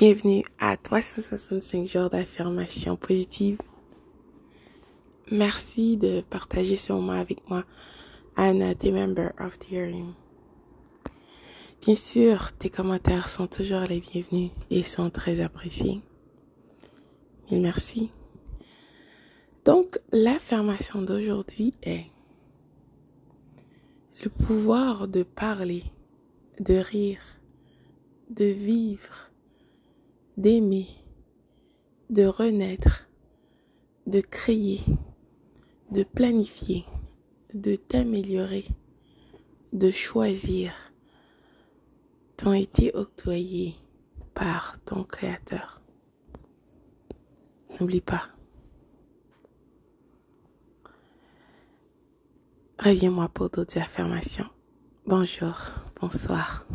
Bienvenue à 365 jours d'affirmation positive. Merci de partager ce moment avec moi, Anna, des member of the hearing. Bien sûr, tes commentaires sont toujours les bienvenus et sont très appréciés. Mille merci. Donc, l'affirmation d'aujourd'hui est le pouvoir de parler, de rire, de vivre, d'aimer, de renaître, de créer, de planifier, de t'améliorer, de choisir, t'ont été octroyés par ton Créateur. N'oublie pas. Reviens-moi pour d'autres affirmations. Bonjour, bonsoir.